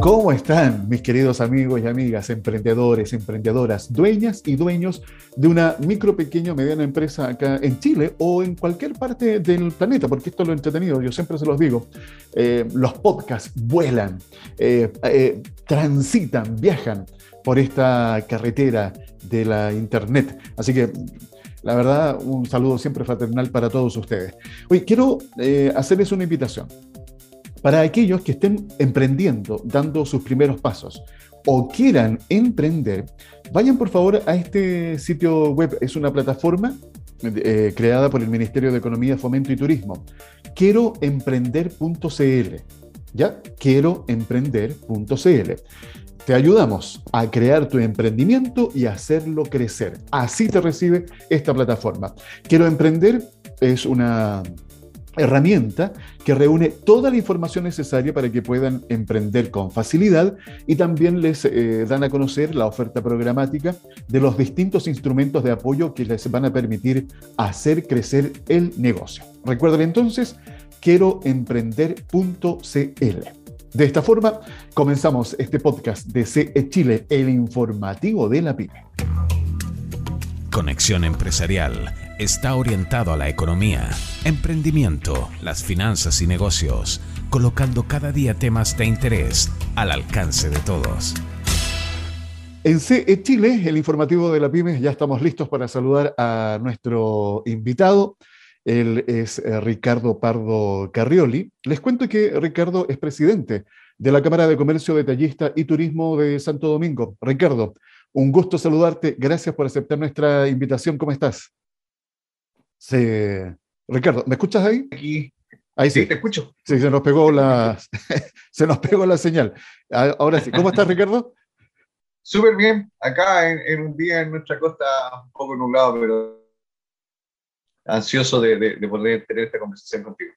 ¿Cómo están mis queridos amigos y amigas, emprendedores, emprendedoras, dueñas y dueños de una micro, pequeña o mediana empresa acá en Chile o en cualquier parte del planeta? Porque esto es lo entretenido, yo siempre se los digo. Eh, los podcasts vuelan, eh, eh, transitan, viajan por esta carretera de la Internet. Así que la verdad, un saludo siempre fraternal para todos ustedes. Hoy quiero hacerles una invitación para aquellos que estén emprendiendo, dando sus primeros pasos o quieran emprender, vayan por favor a este sitio web. Es una plataforma eh, creada por el Ministerio de Economía, Fomento y Turismo. Quieroemprender.cl. ¿Ya? Quieroemprender.cl. Te ayudamos a crear tu emprendimiento y hacerlo crecer. Así te recibe esta plataforma. Quiero Emprender es una herramienta que reúne toda la información necesaria para que puedan emprender con facilidad y también les eh, dan a conocer la oferta programática de los distintos instrumentos de apoyo que les van a permitir hacer crecer el negocio. Recuerden entonces, quieroemprender.cl. De esta forma, comenzamos este podcast de CE Chile, el informativo de la PYME. Conexión Empresarial está orientado a la economía, emprendimiento, las finanzas y negocios, colocando cada día temas de interés al alcance de todos. En CE Chile, el informativo de la PYME, ya estamos listos para saludar a nuestro invitado. Él es eh, Ricardo Pardo Carrioli. Les cuento que Ricardo es presidente de la Cámara de Comercio Detallista y Turismo de Santo Domingo. Ricardo, un gusto saludarte. Gracias por aceptar nuestra invitación. ¿Cómo estás? Sí. Ricardo, ¿me escuchas ahí? Aquí. Ahí sí. te escucho. Sí, se nos pegó la, se nos pegó la señal. Ahora sí. ¿Cómo estás, Ricardo? Súper bien. Acá en, un día en nuestra costa, un poco nublado, pero ansioso de, poder tener esta conversación contigo.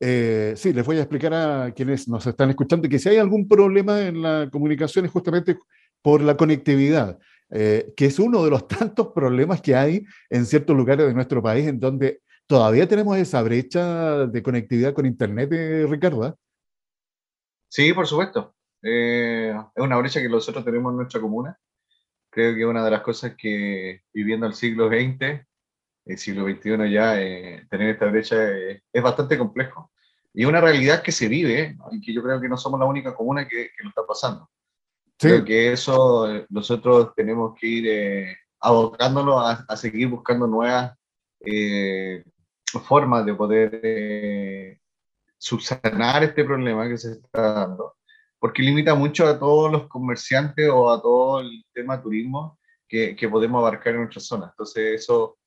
Eh, sí, les voy a explicar a quienes nos están escuchando que si hay algún problema en la comunicación es justamente por la conectividad, eh, que es uno de los tantos problemas que hay en ciertos lugares de nuestro país en donde todavía tenemos esa brecha de conectividad con Internet, eh, Ricardo. ¿ah? Sí, por supuesto. Eh, es una brecha que nosotros tenemos en nuestra comuna. Creo que una de las cosas que viviendo el siglo XX, el siglo XXI ya, tener esta brecha es bastante complejo. Y es una realidad que se vive y que yo creo que no somos la única comuna que, que lo está pasando. Creo que eso nosotros tenemos que ir eh, abocándonos a, seguir buscando nuevas eh, formas de poder eh, subsanar este problema que se está dando, porque limita mucho a todos los comerciantes o a todo el tema turismo que, que podemos abarcar en nuestra zona. Entonces eso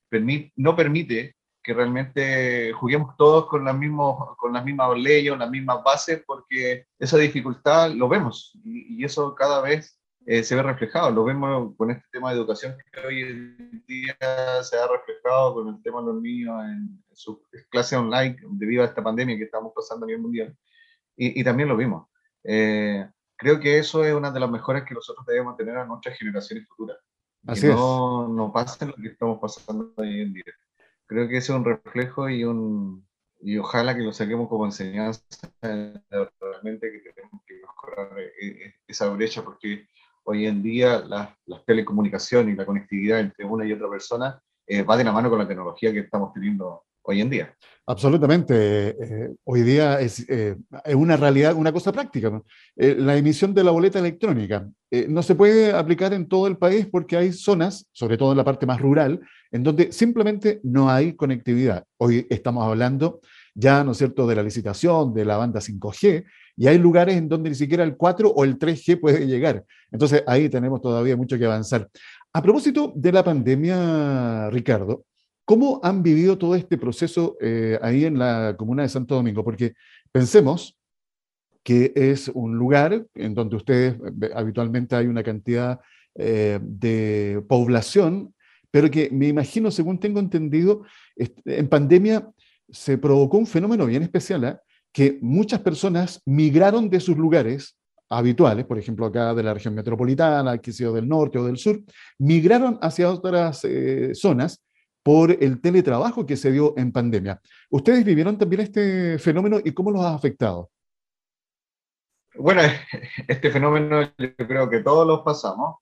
no permite que realmente juguemos todos con, las mismos, con las mismas leyes, las mismas bases, porque esa dificultad lo vemos y, eso cada vez eh, se ve reflejado. Lo vemos con este tema de educación que hoy en día se ha reflejado con el tema de los niños en, sus clases online debido a esta pandemia que estamos pasando a nivel mundial. Y, también lo vimos. Eh, creo que eso es una de las mejores que nosotros debemos tener a nuestras generaciones futuras. Así que no, no pasen lo que estamos pasando hoy en día creo que es un reflejo y un y ojalá que lo saquemos como enseñanza realmente que tenemos que mejorar eh, eh, esa brecha porque hoy en día las la telecomunicaciones y la conectividad entre una y otra persona eh, va de la mano con la tecnología que estamos teniendo hoy en día. Absolutamente. hoy día es, es, una realidad, una cosa práctica. la emisión de la boleta electrónica no se puede aplicar en todo el país porque hay zonas, sobre todo en la parte más rural, en donde simplemente no hay conectividad. Hoy estamos hablando ya, ¿no es cierto?, de la licitación de la banda 5G, y hay lugares en donde ni siquiera el 4 o el 3G puede llegar. Entonces ahí tenemos todavía mucho que avanzar. A propósito de la pandemia, Ricardo, ¿cómo han vivido todo este proceso eh, ahí en la comuna de Santo Domingo? Porque pensemos que es un lugar en donde ustedes eh, habitualmente hay una cantidad eh, de población pero que me imagino, según tengo entendido, en pandemia se provocó un fenómeno bien especial, ¿eh? que muchas personas migraron de sus lugares habituales, por ejemplo acá de la región metropolitana, que sea del norte o del sur, migraron hacia otras eh, zonas por el teletrabajo que se dio en pandemia. ¿Ustedes vivieron también este fenómeno y cómo los ha afectado? Bueno, este fenómeno yo creo que todos los pasamos,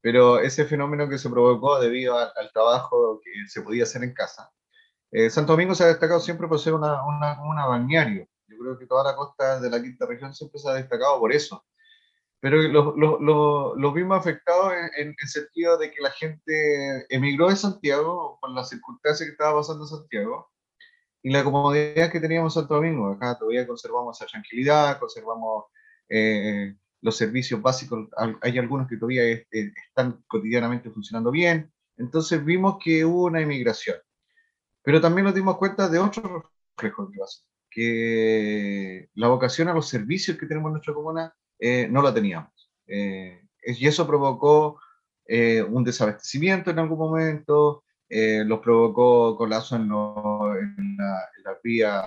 pero ese fenómeno que se provocó debido al, trabajo que se podía hacer en casa. Eh, Santo Domingo se ha destacado siempre por ser una, una, una balneario. Yo creo que toda la costa de la quinta región siempre se ha destacado por eso pero los vimos afectados en, el sentido de que la gente emigró de Santiago por las circunstancias que estaba pasando en Santiago y la comodidad que teníamos en Santo Domingo. Acá todavía conservamos esa tranquilidad, conservamos eh, los servicios básicos, hay algunos que todavía están cotidianamente funcionando bien. Entonces vimos que hubo una emigración. Pero también nos dimos cuenta de otro reflejo que que la vocación a los servicios que tenemos en nuestra comuna eh, no la teníamos. Eh, y eso provocó eh, un desabastecimiento en algún momento, los provocó colapso en, en, la, vía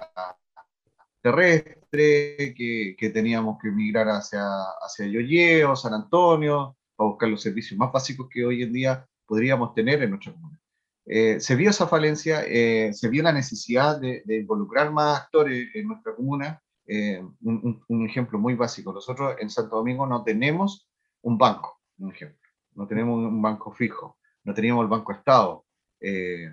terrestre, que, que, teníamos que migrar hacia, hacia Yoyeo, San Antonio, para buscar los servicios más básicos que hoy en día podríamos tener en nuestra comuna. se vio esa falencia, se vio la necesidad de, involucrar más actores en nuestra comuna eh, un, ejemplo muy básico. Nosotros en Santo Domingo no tenemos un banco, un ejemplo. No tenemos un banco fijo. No teníamos el Banco Estado. Eh,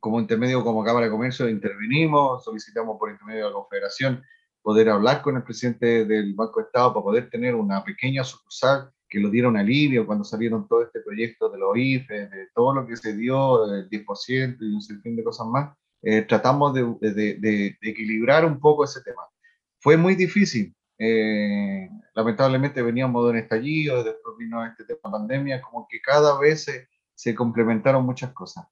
como intermedio, como Cámara de Comercio, intervenimos, solicitamos por intermedio de la Confederación poder hablar con el presidente del Banco Estado para poder tener una pequeña sucursal que lo dieron alivio cuando salieron todo este proyecto de los IFE, de todo lo que se dio, del 10% y un sinfín de cosas más. Eh, tratamos de, de, de, equilibrar un poco ese tema. Fue muy difícil. Eh, lamentablemente veníamos de un estallido, después vino este tema de pandemia, como que cada vez se, se complementaron muchas cosas.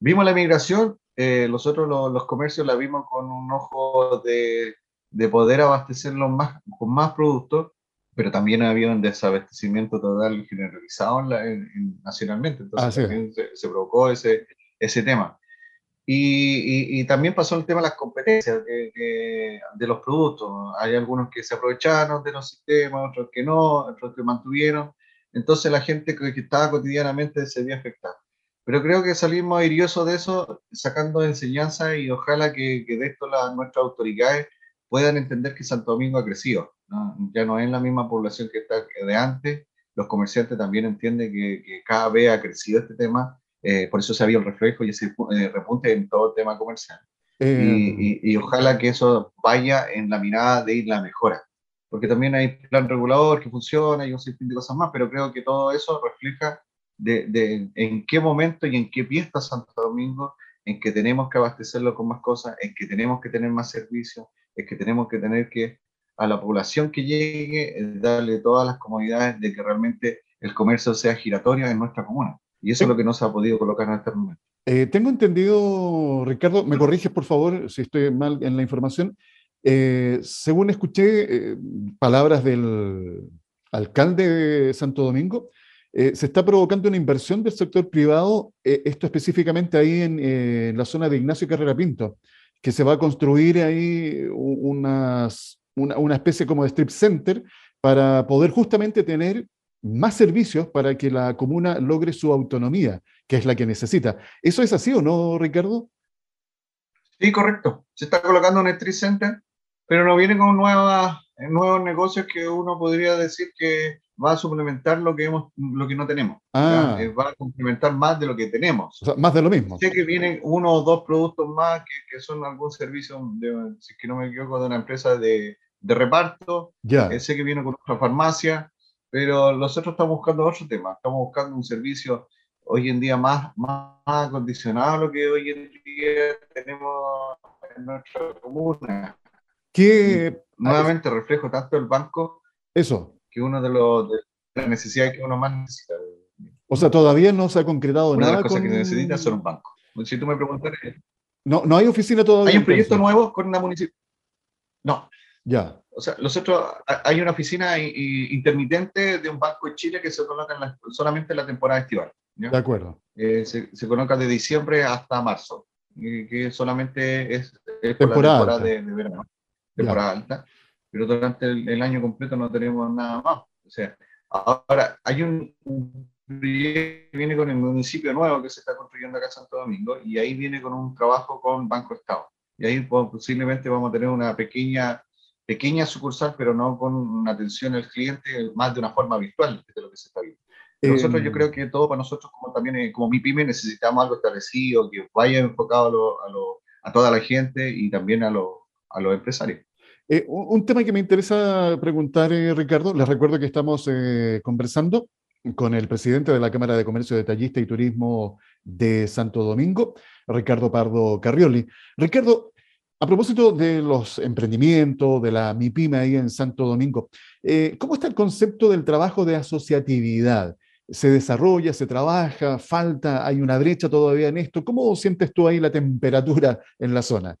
Vimos la migración, eh, nosotros los, los, comercios la vimos con un ojo de, de poder abastecerlos más, con más productos, pero también había un desabastecimiento total generalizado nacionalmente, entonces también se, se, provocó ese, ese tema. Y, y, también pasó el tema de las competencias de, de, los productos. Hay algunos que se aprovecharon de los sistemas, otros que no, otros que mantuvieron. Entonces la gente que, estaba cotidianamente se vio afectada. Pero creo que salimos airiosos de eso, sacando enseñanza y ojalá que, que de esto las, nuestras autoridades puedan entender que Santo Domingo ha crecido. Ya no es la misma población que está de antes. Los comerciantes también entienden que, que cada vez ha crecido este tema eh, por eso se había el reflejo y ese eh, repunte en todo el tema comercial. Eh, y, ojalá que eso vaya en la mirada de la mejora. Porque también hay plan regulador que funciona y un sinfín de cosas más, pero creo que todo eso refleja de, de, en qué momento y en qué pie está Santo Domingo, en que tenemos que abastecerlo con más cosas, en que tenemos que tener más servicios, en que tenemos que tener que a la población que llegue darle todas las comodidades de que realmente el comercio sea giratorio en nuestra comuna. Y eso es lo que no se ha podido colocar en este momento. Eh, tengo entendido, Ricardo, me corriges por favor si estoy mal en la información. Eh, según escuché eh, palabras del alcalde de Santo Domingo, se está provocando una inversión del sector privado, esto específicamente ahí en, la zona de Ignacio Carrera Pinto, que se va a construir ahí unas, una, una especie como de strip center para poder justamente tener más servicios para que la comuna logre su autonomía, que es la que necesita. ¿Eso es así o no, Ricardo? Sí, correcto. Se está colocando un Street Center, pero no viene con nuevas, nuevos negocios que uno podría decir que va a suplementar lo que, hemos, lo que no tenemos. Ah. Eh, va a complementar más de lo que tenemos. O sea, más de lo mismo. Sé que vienen uno o dos productos más que, que son algún servicio, de, si que no me equivoco, de una empresa de, de reparto. Ya. Eh, sé que viene con otra farmacia pero nosotros estamos buscando otro tema, estamos buscando un servicio hoy en día más, más acondicionado a lo que hoy en día tenemos en nuestra comuna. Que nuevamente reflejo tanto el banco eso que uno de, los, de las necesidades que uno más necesita. O sea, todavía no se ha concretado nada. Una de las cosas que necesita son un banco. Si tú me preguntas. No, no hay oficina todavía. Hay un proyecto nuevo con una municipalidad. No. Ya. O sea, nosotros, hay una oficina intermitente de un banco de Chile que se coloca solamente en la temporada estival. De acuerdo. Eh, se, se, coloca de diciembre hasta marzo, que solamente es, temporada, de, verano, temporada alta, pero durante el, año completo no tenemos nada más. O sea, ahora hay un, que viene con el municipio nuevo que se está construyendo acá en Santo Domingo y ahí viene con un trabajo con Banco Estado. Y ahí posiblemente vamos a tener una pequeña pequeña sucursal, pero no con una atención al cliente más de una forma virtual de lo que se está viendo. Nosotros yo creo que todo para nosotros, como también como mi pyme, necesitamos algo establecido, que vaya enfocado a, lo, a, toda la gente y también a, a los empresarios. Eh, un, tema que me interesa preguntar, eh, Ricardo, les recuerdo que estamos eh, conversando con el presidente de la Cámara de Comercio Detallista y Turismo de Santo Domingo, Ricardo Pardo Carrioli. Ricardo, a propósito de los emprendimientos, de la MIPYME ahí en Santo Domingo, ¿cómo está el concepto del trabajo de asociatividad? ¿Se desarrolla, se trabaja, falta, hay una brecha todavía en esto? ¿Cómo sientes tú ahí la temperatura en la zona?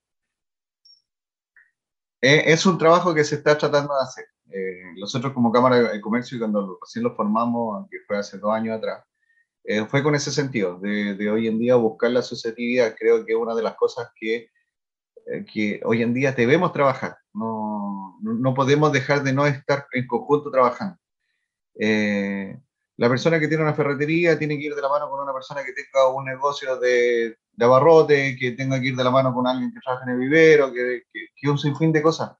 Eh, es un trabajo que se está tratando de hacer. Eh, nosotros como Cámara de Comercio, cuando recién lo formamos, que fue hace dos años atrás, eh, fue con ese sentido, de, hoy en día buscar la asociatividad. Creo que es una de las cosas que, que hoy en día debemos trabajar. No, no podemos dejar de no estar en conjunto trabajando. la persona que tiene una ferretería tiene que ir de la mano con una persona que tenga un negocio de, de abarrote, que tenga que ir de la mano con alguien que trabaja en el vivero, que, que, que un sinfín de cosas.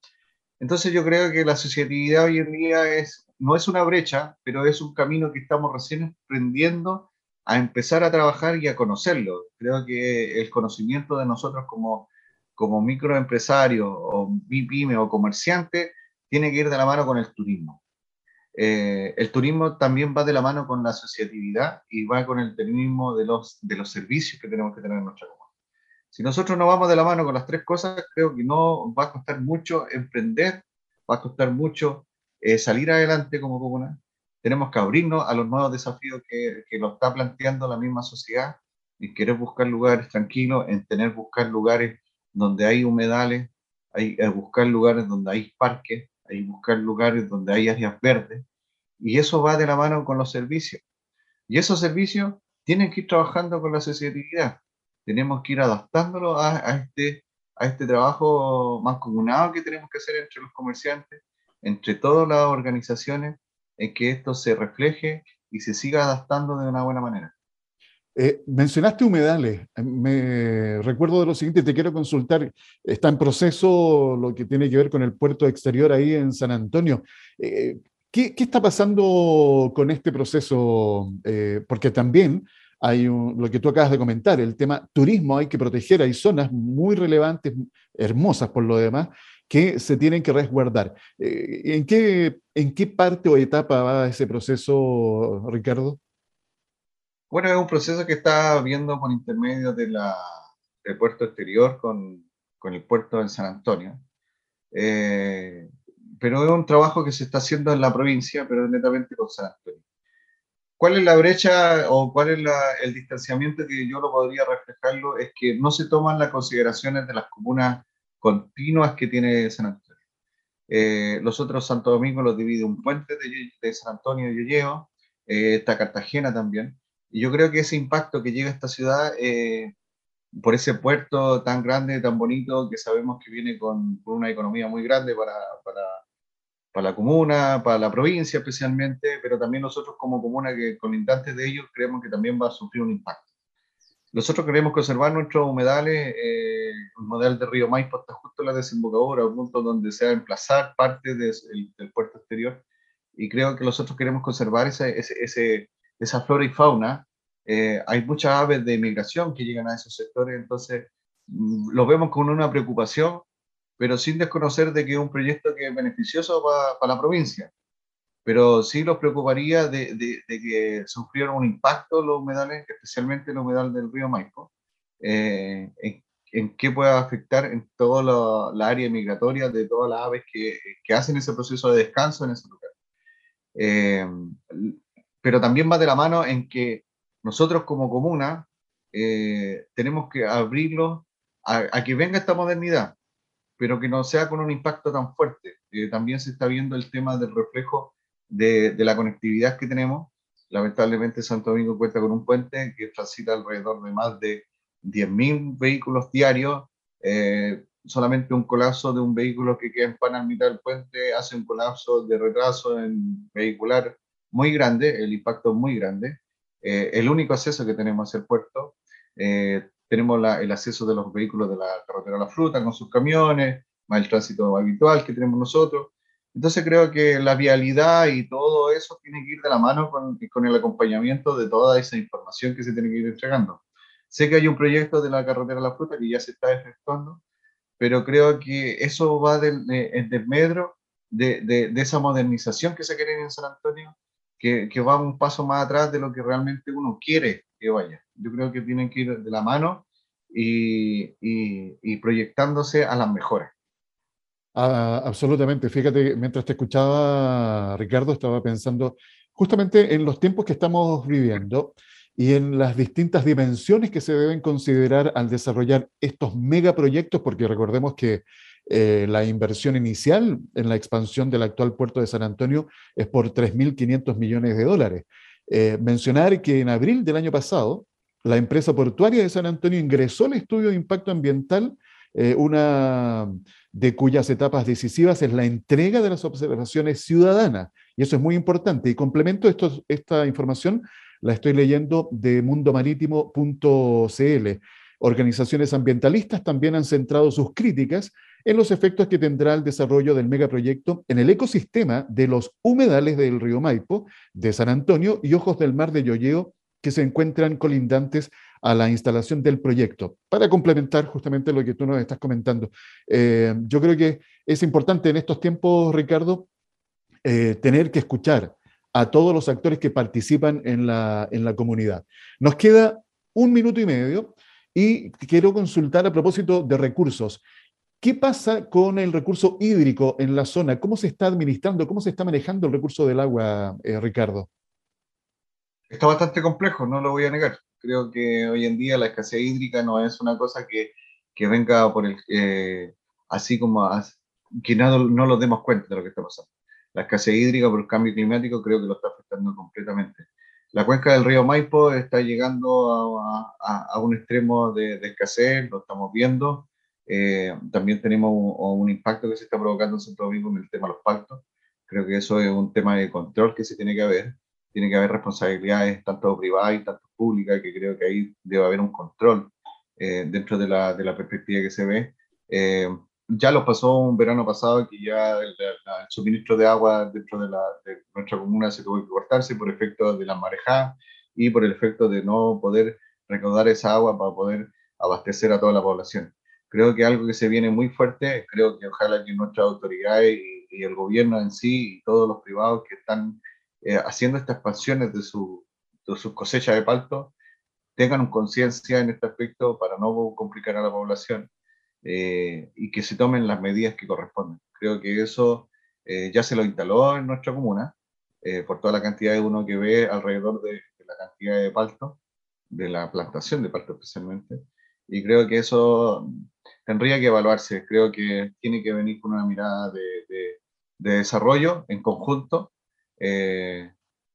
Entonces yo creo que la asociatividad hoy en día es, no es una brecha, pero es un camino que estamos recién aprendiendo a empezar a trabajar y a conocerlo. Creo que el conocimiento de nosotros como, como microempresarios o pyme o comerciante tiene que ir de la mano con el turismo. Eh, el turismo también va de la mano con la asociatividad y va con el turismo de los, de los servicios que tenemos que tener en nuestra comunidad. Si nosotros no vamos de la mano con las tres cosas, creo que no va a costar mucho emprender, va a costar mucho eh, salir adelante como comuna. Tenemos que abrirnos a los nuevos desafíos que, que nos está planteando la misma sociedad, en querer buscar lugares tranquilos, en tener buscar lugares donde hay humedales, hay, buscar lugares donde hay parques, hay buscar lugares donde hay áreas verdes, y eso va de la mano con los servicios. Y esos servicios tienen que ir trabajando con la asociatividad. Tenemos que ir adaptándolo a, este, a este trabajo que tenemos que hacer entre los comerciantes, entre todas las organizaciones, en que esto se refleje y se siga adaptando de una buena manera. Eh, mencionaste humedales. Me recuerdo de lo siguiente, te quiero consultar. Está en proceso lo que tiene que ver con el puerto exterior ahí en San Antonio. Eh, ¿qué, está pasando con este proceso? Eh, porque también hay lo que tú acabas de comentar, el tema turismo hay que proteger. Hay zonas muy relevantes, hermosas por lo demás, que se tienen que resguardar. ¿en, qué, ¿En qué parte o etapa va ese proceso, Ricardo? Bueno, es un proceso que está viendo por intermedio de la, del puerto exterior con, con el puerto de San Antonio. Eh, pero es un trabajo que se está haciendo en la provincia, pero netamente con San Antonio. ¿Cuál es la brecha o cuál es el distanciamiento que yo lo podría reflejarlo? Es que no se toman las consideraciones de las comunas continuas que tiene San Antonio. Eh, los otros Santo Domingo los divide un puente de, de San Antonio y Yoyeo, eh, está Cartagena también, y yo creo que ese impacto que llega a esta ciudad, eh, por ese puerto tan grande, tan bonito, que sabemos que viene con, una economía muy grande para, para, para, la comuna, para la provincia especialmente, pero también nosotros como comuna que colindantes de ellos creemos que también va a sufrir un impacto. Nosotros queremos conservar nuestros humedales, eh, el modelo de Río Maipo está justo en la desembocadura, un punto donde se va a emplazar parte del puerto exterior, y creo que nosotros queremos conservar ese, ese, ese esa flora y fauna, eh, hay muchas aves de migración que llegan a esos sectores, entonces mm, lo vemos con una preocupación, pero sin desconocer de que es un proyecto que es beneficioso para la provincia. Pero sí los preocuparía de, de, que sufrieran un impacto los humedales, especialmente el humedal del río Maipo, eh, en, qué puede afectar en toda la, área migratoria de todas las aves que, que, hacen ese proceso de descanso en ese lugar. Eh, pero también va de la mano en que nosotros como comuna eh, tenemos que abrirlo a, que venga esta modernidad, pero que no sea con un impacto tan fuerte. Eh, también se está viendo el tema del reflejo de, la conectividad que tenemos. Lamentablemente Santo Domingo cuenta con un puente que transita alrededor de más de 10.000 vehículos diarios. Eh, solamente un colapso de un vehículo que queda en pana en mitad del puente hace un colapso de retraso en vehicular muy grande, el impacto es muy grande. Eh, el único acceso que tenemos hacia el puerto, eh, tenemos el acceso de los vehículos de la carretera La Fruta con sus camiones, más el tránsito habitual que tenemos nosotros. Entonces creo que la vialidad y todo eso tiene que ir de la mano con, con el acompañamiento de toda esa información que se tiene que ir entregando. Sé que hay un proyecto de la carretera de la fruta que ya se está efectuando, pero creo que eso va del, de, desmedro de, de, de, esa modernización que se quiere en San Antonio, que, que, va un paso más atrás de lo que realmente uno quiere que vaya. Yo creo que tienen que ir de la mano y, y, y proyectándose a las mejoras. Ah, absolutamente. Fíjate, mientras te escuchaba, Ricardo, estaba pensando justamente en los tiempos que estamos viviendo y en las distintas dimensiones que se deben considerar al desarrollar estos megaproyectos, porque recordemos que eh, la inversión inicial en la expansión del actual puerto de San Antonio es por 3.500 millones de dólares. Eh, mencionar que en abril del año pasado, la empresa portuaria de San Antonio ingresó al estudio de impacto ambiental eh, una de cuyas etapas decisivas es la entrega de las observaciones ciudadanas. Y eso es muy importante. Y complemento esto, esta información, la estoy leyendo de mundomarítimo.cl. Organizaciones ambientalistas también han centrado sus críticas en los efectos que tendrá el desarrollo del megaproyecto en el ecosistema de los humedales del río Maipo, de San Antonio y Ojos del Mar de Yoyeo, que se encuentran colindantes a la instalación del proyecto. Para complementar justamente lo que tú nos estás comentando, eh, yo creo que es importante en estos tiempos, Ricardo, eh, tener que escuchar a todos los actores que participan en la, en la comunidad. Nos queda un minuto y medio y quiero consultar a propósito de recursos. ¿Qué pasa con el recurso hídrico en la zona? ¿Cómo se está administrando, cómo se está manejando el recurso del agua, eh, Ricardo? Está bastante complejo, no lo voy a negar. Creo que hoy en día la escasez hídrica no es una cosa que, que venga por el, eh, así como que no, no nos demos cuenta de lo que está pasando. La escasez hídrica por el cambio climático creo que lo está afectando completamente. La cuenca del río Maipo está llegando a, a, a un extremo de, de, escasez, lo estamos viendo. Eh, también tenemos un, un, impacto que se está provocando en Santo Domingo en el tema de los pactos. Creo que eso es un tema de control que se tiene que haber tiene que haber responsabilidades tanto privadas y tanto públicas, que creo que ahí debe haber un control eh, dentro de la, de la, perspectiva que se ve. Eh, ya lo pasó un verano pasado que ya el, el, suministro de agua dentro de, la, de, nuestra comuna se tuvo que cortarse por efecto de la marejada y por el efecto de no poder recaudar esa agua para poder abastecer a toda la población. Creo que algo que se viene muy fuerte, creo que ojalá que nuestras autoridades y, y el gobierno en sí y todos los privados que están eh, haciendo estas expansiones de, su, de sus cosechas de palto, tengan conciencia en este aspecto para no complicar a la población eh, y que se tomen las medidas que corresponden. Creo que eso eh, ya se lo instaló en nuestra comuna, eh, por toda la cantidad de uno que ve alrededor de, de, la cantidad de palto, de la plantación de palto especialmente, y creo que eso tendría que evaluarse, creo que tiene que venir con una mirada de, de, de desarrollo en conjunto eh,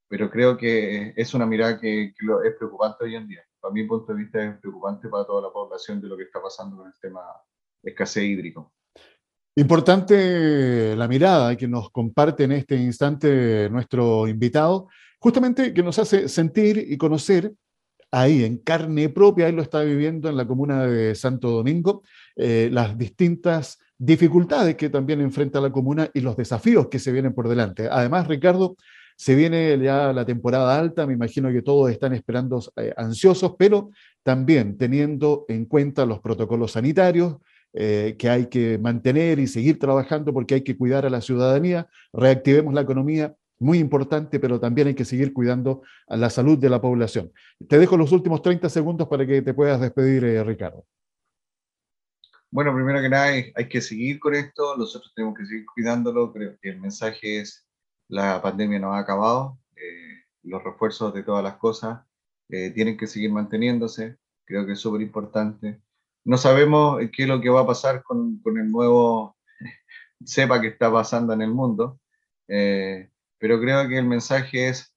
pero creo que es una mirada que, lo, es preocupante hoy en día. Para mi punto de vista es preocupante para toda la población de lo que está pasando con el tema escasez hídrico. Importante la mirada que nos comparte en este instante nuestro invitado, justamente que nos hace sentir y conocer ahí en carne propia, él lo está viviendo en la comuna de Santo Domingo, eh, las distintas dificultades que también enfrenta la comuna y los desafíos que se vienen por delante. Además, Ricardo, se viene ya la temporada alta, me imagino que todos están esperando eh, ansiosos, pero también teniendo en cuenta los protocolos sanitarios eh, que hay que mantener y seguir trabajando porque hay que cuidar a la ciudadanía, reactivemos la economía, muy importante, pero también hay que seguir cuidando a la salud de la población. Te dejo los últimos 30 segundos para que te puedas despedir, eh, Ricardo. Bueno, primero que nada hay, que seguir con esto, nosotros tenemos que seguir cuidándolo, creo que el mensaje es la pandemia no ha acabado, eh, los refuerzos de todas las cosas eh, tienen que seguir manteniéndose, creo que es súper importante. No sabemos qué es lo que va a pasar con, con el nuevo cepa que está pasando en el mundo, eh, pero creo que el mensaje es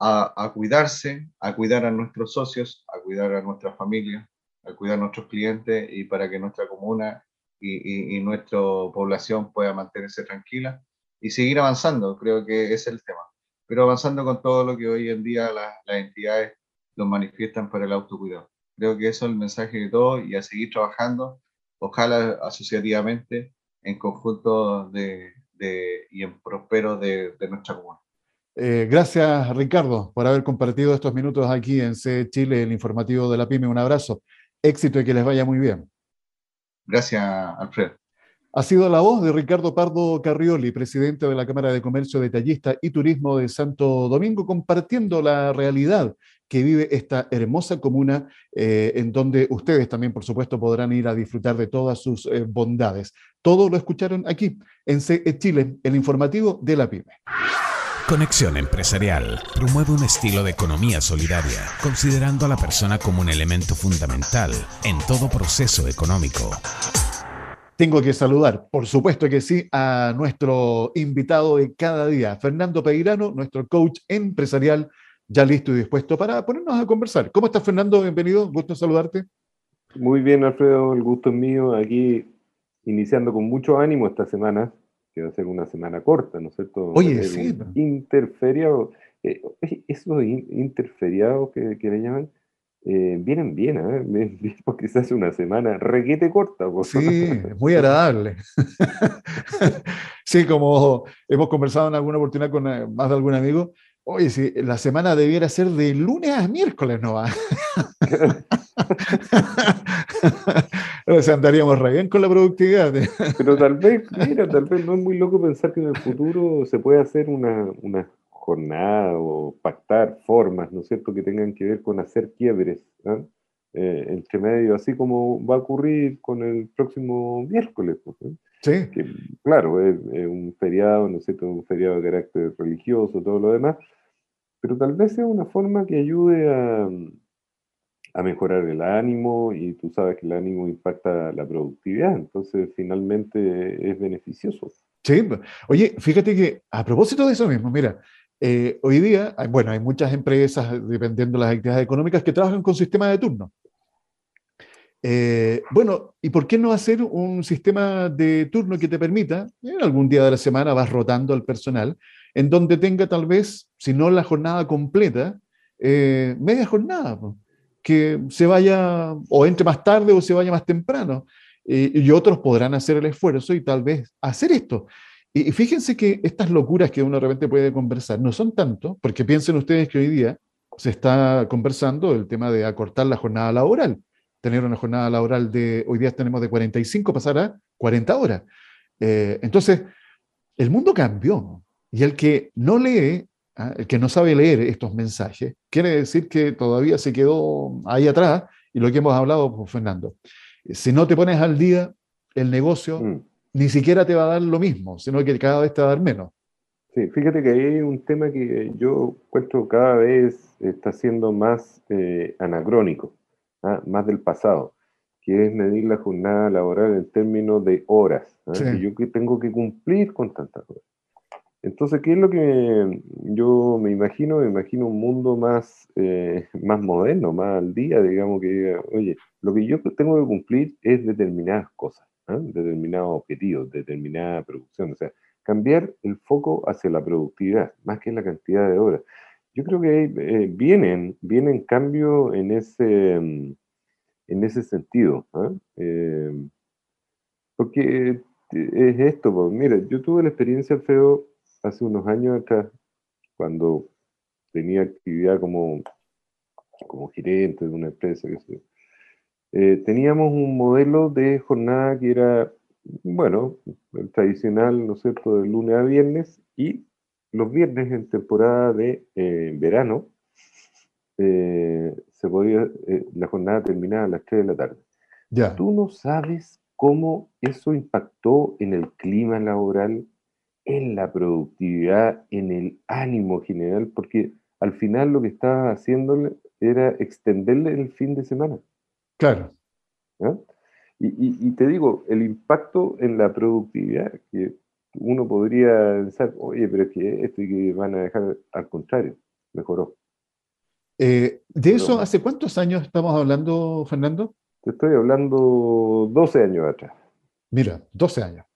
a, a, cuidarse, a cuidar a nuestros socios, a cuidar a nuestra familia, a cuidar a nuestros clientes y para que nuestra comuna y, y, y nuestra población pueda mantenerse tranquila y seguir avanzando, creo que es el tema. Pero avanzando con todo lo que hoy en día las, las entidades lo manifiestan para el autocuidado. Creo que eso es el mensaje de todo y a seguir trabajando, ojalá asociativamente, en conjunto de, y en prospero de, nuestra comunidad. Eh, gracias, Ricardo, por haber compartido estos minutos aquí en C Chile, el informativo de la PYME. Un abrazo, éxito y que les vaya muy bien. Gracias, Alfredo. Ha sido la voz de Ricardo Pardo Carrioli, presidente de la Cámara de Comercio Detallista y Turismo de Santo Domingo, compartiendo la realidad que vive esta hermosa comuna, eh, en donde ustedes también, por supuesto, podrán ir a disfrutar de todas sus eh, bondades. Todo lo escucharon aquí, en CE Chile, el informativo de la PYME. Conexión Empresarial promueve un estilo de economía solidaria, considerando a la persona como un elemento fundamental en todo proceso económico. Tengo que saludar, por supuesto que sí, a nuestro invitado de cada día, Fernando Peirano, nuestro coach empresarial, ya listo y dispuesto para ponernos a conversar. ¿Cómo estás, Fernando? Bienvenido, gusto saludarte. Muy bien, Alfredo, el gusto es mío. Aquí iniciando con mucho ánimo esta semana, que va a ser una semana corta, ¿no es cierto? Oye, sí. Interferiado, eh, esos interferiados que, que le llaman, eh, vienen bien, ¿eh? porque se hace una semana requete corta. Sí, muy agradable. sí, como hemos conversado en alguna oportunidad con eh, más de algún amigo, oye, si la semana debiera ser de lunes a miércoles, ¿no va? o sea, andaríamos re bien con la productividad. Pero tal vez, mira, tal vez no es muy loco pensar que en el futuro se puede hacer una, una jornada o pactar formas, ¿no es cierto?, que tengan que ver con hacer quiebres ¿ah? eh, entre medio, así como va a ocurrir con el próximo miércoles. Pues, sí. Que, claro, es, un feriado, ¿no es cierto?, un feriado de carácter religioso, todo lo demás, pero tal vez sea una forma que ayude a, a mejorar el ánimo y tú sabes que el ánimo impacta la productividad, entonces finalmente es beneficioso. Sí, oye, fíjate que a propósito de eso mismo, mira, eh, hoy día, bueno, hay muchas empresas, dependiendo de las actividades económicas, que trabajan con sistemas de turno. Eh, bueno, ¿y por qué no hacer un sistema de turno que te permita, en algún día de la semana vas rotando al personal, en donde tenga tal vez, si no la jornada completa, eh, media jornada, que se vaya o entre más tarde o se vaya más temprano. y otros podrán hacer el esfuerzo y tal vez hacer esto. Y fíjense que estas locuras que uno de repente puede conversar no son tanto, porque piensen ustedes que hoy día se está conversando el tema de acortar la jornada laboral. Tener una jornada laboral de, hoy día tenemos de 45, pasar a 40 horas. Eh, entonces, el mundo cambió. Y el que no lee, ¿ah? el que no sabe leer estos mensajes, quiere decir que todavía se quedó ahí atrás, y lo que hemos hablado con Fernando. Si no te pones al día, el negocio mm ni siquiera te va a dar lo mismo, sino que cada vez te va a dar menos. Sí, fíjate que hay un tema que yo encuentro cada vez está siendo más eh, anacrónico, ¿ah? más del pasado, que es medir la jornada laboral en términos de horas, ¿ah? que yo que tengo que cumplir con tantas horas. Entonces, ¿qué es lo que yo me imagino? Me imagino un mundo más, eh, más moderno, más al día, digamos, que oye, lo que yo tengo que cumplir es determinadas cosas. ¿Ah? determinados objetivos, determinada producción. O sea, cambiar el foco hacia la productividad, más que la cantidad de horas. Yo creo que eh, vienen, vienen cambios en ese, en ese sentido. Eh, porque es esto, pues, mira, yo tuve la experiencia feo hace unos años atrás, cuando tenía actividad como, como gerente de una empresa, que sé eh, teníamos un modelo de jornada que era, bueno, el tradicional, ¿no es cierto?, de lunes a viernes y los viernes en temporada de eh, verano eh, se podía, la jornada terminaba a las 3 de la tarde. Ya. Tú no sabes cómo eso impactó en el clima laboral, en la productividad, en el ánimo general, porque al final lo que estaba haciéndole era extenderle el fin de semana. Claro. Y, te digo, el impacto en la productividad, que uno podría pensar, oye, pero es que esto y que van a dejar, al contrario, mejoró. Eh, ¿De eso hace cuántos años estamos hablando, Fernando? Te estoy hablando 12 años atrás. Mira, 12 años.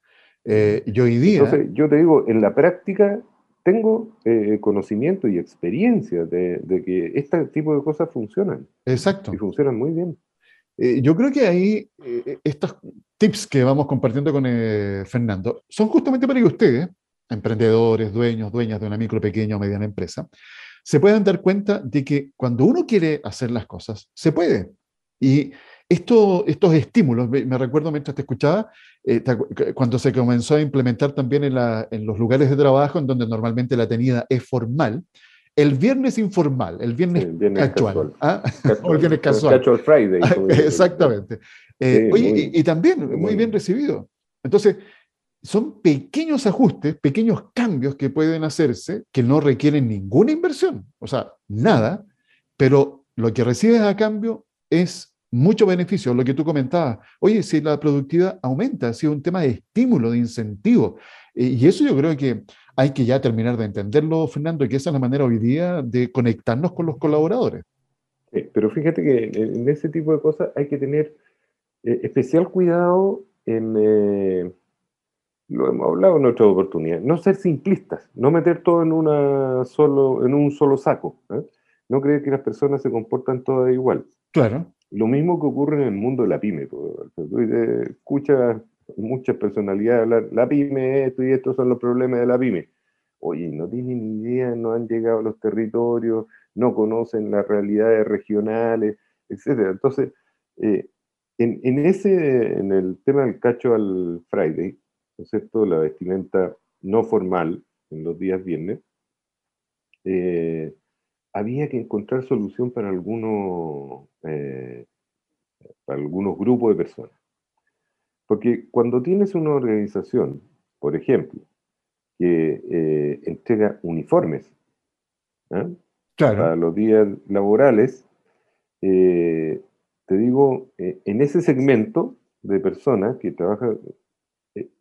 Eh, yo hoy día... Entonces, yo te digo, en la práctica tengo eh, conocimiento y experiencia de, de, que este tipo de cosas funcionan. Exacto. Y funcionan muy bien. Eh, yo creo que ahí estos tips que vamos compartiendo con Fernando son justamente para que ustedes, emprendedores, dueños, dueñas de una micro, pequeña o mediana empresa, se puedan dar cuenta de que cuando uno quiere hacer las cosas, se puede. Y esto, estos estímulos, me, recuerdo mientras te escuchaba, eh, cuando se comenzó a implementar también en, la, en, los lugares de trabajo, en donde normalmente la tenida es formal, el viernes informal, el viernes, casual, ¿ah? o el viernes casual. Casual Friday. Exactamente. Eh, oye, y, también muy bien recibido. Entonces, son pequeños ajustes, pequeños cambios que pueden hacerse que no requieren ninguna inversión, o sea, nada, pero lo que recibes a cambio es mucho beneficio, lo que tú comentabas. Oye, si la productividad aumenta, ha sido un tema de estímulo, de incentivo. Y eso yo creo que hay que ya terminar de entenderlo, Fernando, y que esa es la manera hoy día de conectarnos con los colaboradores. pero fíjate que en ese tipo de cosas hay que tener eh, especial cuidado en, eh, lo hemos hablado en otra oportunidad, no ser simplistas, no meter todo en, una solo, en un solo saco, ¿eh? no creer que las personas se comportan todas igual. Claro. Lo mismo que ocurre en el mundo de la pyme. Tú escuchas muchas personalidades hablar, la pyme, esto y estos son los problemas de la pyme. Oye, no tienen ni idea, no han llegado a los territorios, no conocen las realidades regionales, etc. Entonces, eh, en, en, ese, en el tema del cacho al Friday, ¿no es cierto? La vestimenta no formal en los días viernes, eh, había que encontrar solución para algunos, eh, para algunos grupos de personas. Porque cuando tienes una organización, por ejemplo, que eh, entrega uniformes ¿ah? para los días laborales, te digo, en ese segmento de personas que trabajan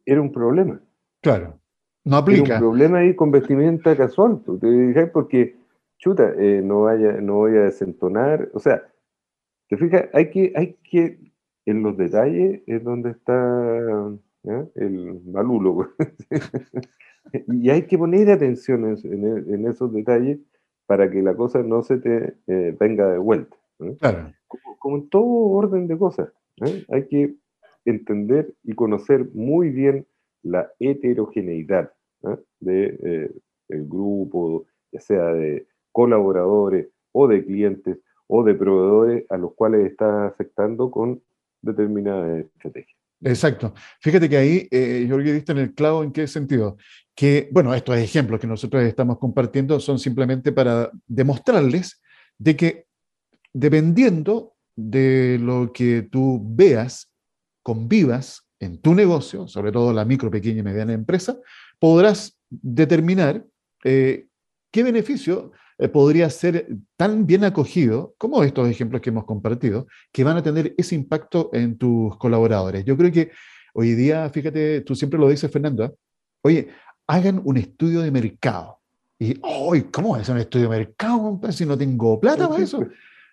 era un problema. Claro, no aplica. Era un problema ahí con vestimenta casual, te dije, porque, chuta, eh, no, vaya, no voy a desentonar, o sea, te fijas, hay que, hay que, en los detalles es donde está el malulo, y hay que poner atención en, esos detalles para que la cosa no se te eh, venga de vuelta. Claro. Como, en todo orden de cosas, hay que entender y conocer muy bien la heterogeneidad del de eh, grupo, ya sea de colaboradores o de clientes o de proveedores a los cuales está afectando con determinadas estrategias. Exacto. Fíjate que ahí, eh, Jorge, diste en el clavo en qué sentido. Que, bueno, estos ejemplos que nosotros estamos compartiendo son simplemente para demostrarles de que dependiendo de lo que tú veas convivas en tu negocio, sobre todo la micro, pequeña y mediana empresa, podrás determinar eh, qué beneficio eh, podría ser tan bien acogido como estos ejemplos que hemos compartido, que van a tener ese impacto en tus colaboradores. Yo creo que hoy día, fíjate, tú siempre lo dices, Fernando, ¿eh? oye, hagan un estudio de mercado. Y, hoy ¿cómo es un estudio de mercado? Si no tengo plata para eso.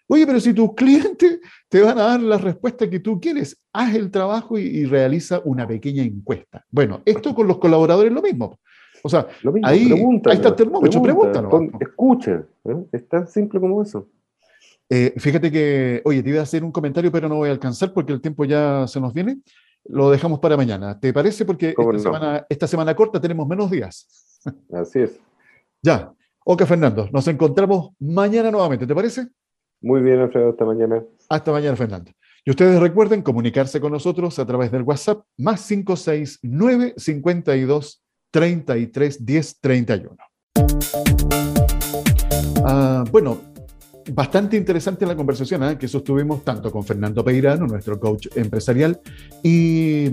Oye, pero si tus clientes te van a dar la respuesta que tú quieres, haz el trabajo y, realiza una pequeña encuesta. Bueno, esto con los colaboradores es lo mismo. O sea, ahí, está el termómetro, pregúntalo. Escucha, ¿eh? es tan simple como eso. Eh, fíjate que, oye, te iba a hacer un comentario, pero no voy a alcanzar porque el tiempo ya se nos viene. Lo dejamos para mañana. ¿Te parece? Porque esta, semana, esta semana corta tenemos menos días. Así es. Ya. Ok, Fernando, nos encontramos mañana nuevamente, ¿te parece? Muy bien, Alfredo, hasta mañana. Hasta mañana, Fernando. Y ustedes recuerden comunicarse con nosotros a través del WhatsApp más 569 52 33 10 31. bueno, bastante interesante la conversación ¿eh? que sostuvimos tanto con Fernando Peirano, nuestro coach empresarial, y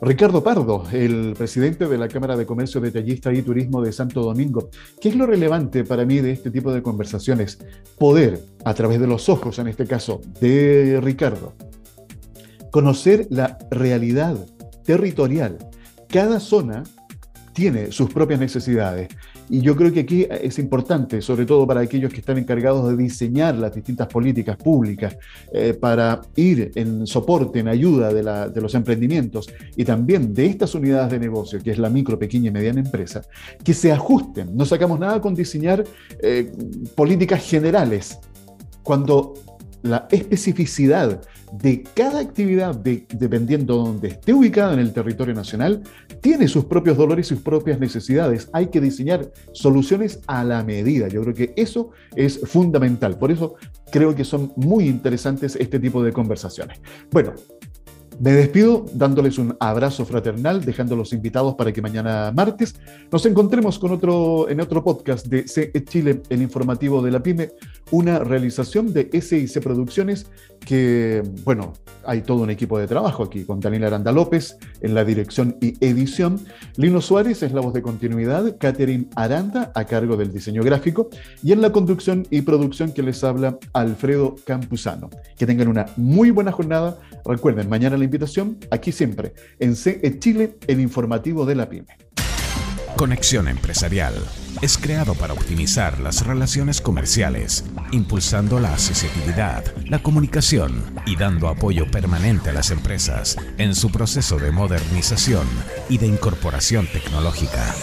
Ricardo Pardo, el presidente de la Cámara de Comercio, Detallista y Turismo de Santo Domingo. ¿Qué es lo relevante para mí de este tipo de conversaciones? Poder, a través de los ojos, en este caso, de Ricardo, conocer la realidad territorial. Cada zona tiene sus propias necesidades y yo creo que aquí es importante, sobre todo para aquellos que están encargados de diseñar las distintas políticas públicas, eh, para ir en soporte, en ayuda de, los emprendimientos y también de estas unidades de negocio, que es la micro, pequeña y mediana empresa, que se ajusten. No sacamos nada con diseñar eh, políticas generales. Cuando la especificidad de cada actividad, dependiendo de donde esté ubicada en el territorio nacional, tiene sus propios dolores y sus propias necesidades. Hay que diseñar soluciones a la medida. Yo creo que eso es fundamental. Por eso creo que son muy interesantes este tipo de conversaciones. Bueno, me despido dándoles un abrazo fraternal, dejándolos invitados para que mañana martes nos encontremos con otro, en otro podcast de CE Chile, el informativo de la PyME, una realización de SIC Producciones que, bueno, hay todo un equipo de trabajo aquí, con Daniel Aranda López en la dirección y edición, Lino Suárez es la voz de continuidad, Catherine Aranda a cargo del diseño gráfico y en la conducción y producción que les habla Alfredo Campuzano. Que tengan una muy buena jornada. Recuerden, mañana la invitación, aquí siempre, en CE Chile, el informativo de la PyME. Conexión Empresarial es creado para optimizar las relaciones comerciales, impulsando la accesibilidad, la comunicación y dando apoyo permanente a las empresas en su proceso de modernización y de incorporación tecnológica.